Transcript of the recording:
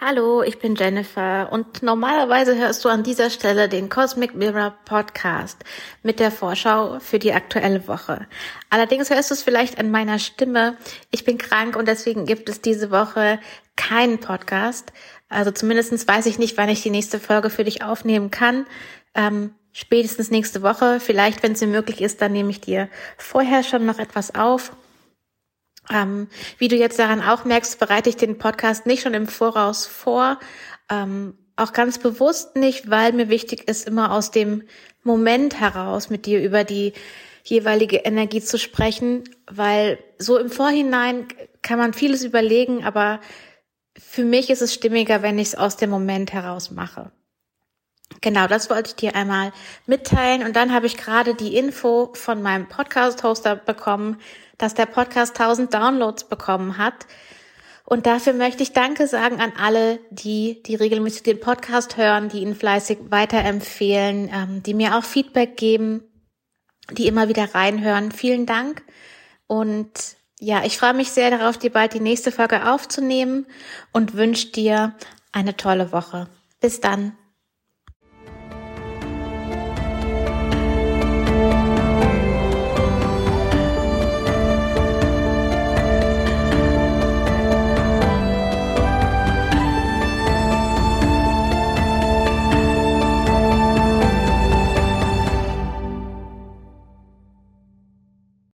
Hallo, ich bin Jennifer und normalerweise hörst du an dieser Stelle den Cosmic Mirror Podcast mit der Vorschau für die aktuelle Woche. Allerdings hörst du es vielleicht an meiner Stimme. Ich bin krank und deswegen gibt es diese Woche keinen Podcast. Also zumindestens weiß ich nicht, wann ich die nächste Folge für dich aufnehmen kann. Ähm, spätestens nächste Woche. Vielleicht, wenn es mir möglich ist, dann nehme ich dir vorher schon noch etwas auf. Ähm, wie du jetzt daran auch merkst, bereite ich den Podcast nicht schon im Voraus vor. Ähm, auch ganz bewusst nicht, weil mir wichtig ist, immer aus dem Moment heraus mit dir über die jeweilige Energie zu sprechen, weil so im Vorhinein kann man vieles überlegen, aber für mich ist es stimmiger, wenn ich es aus dem Moment heraus mache. Genau, das wollte ich dir einmal mitteilen. Und dann habe ich gerade die Info von meinem Podcast-Hoster bekommen, dass der Podcast 1000 Downloads bekommen hat. Und dafür möchte ich Danke sagen an alle, die, die regelmäßig den Podcast hören, die ihn fleißig weiterempfehlen, ähm, die mir auch Feedback geben, die immer wieder reinhören. Vielen Dank. Und ja, ich freue mich sehr darauf, dir bald die nächste Folge aufzunehmen und wünsche dir eine tolle Woche. Bis dann.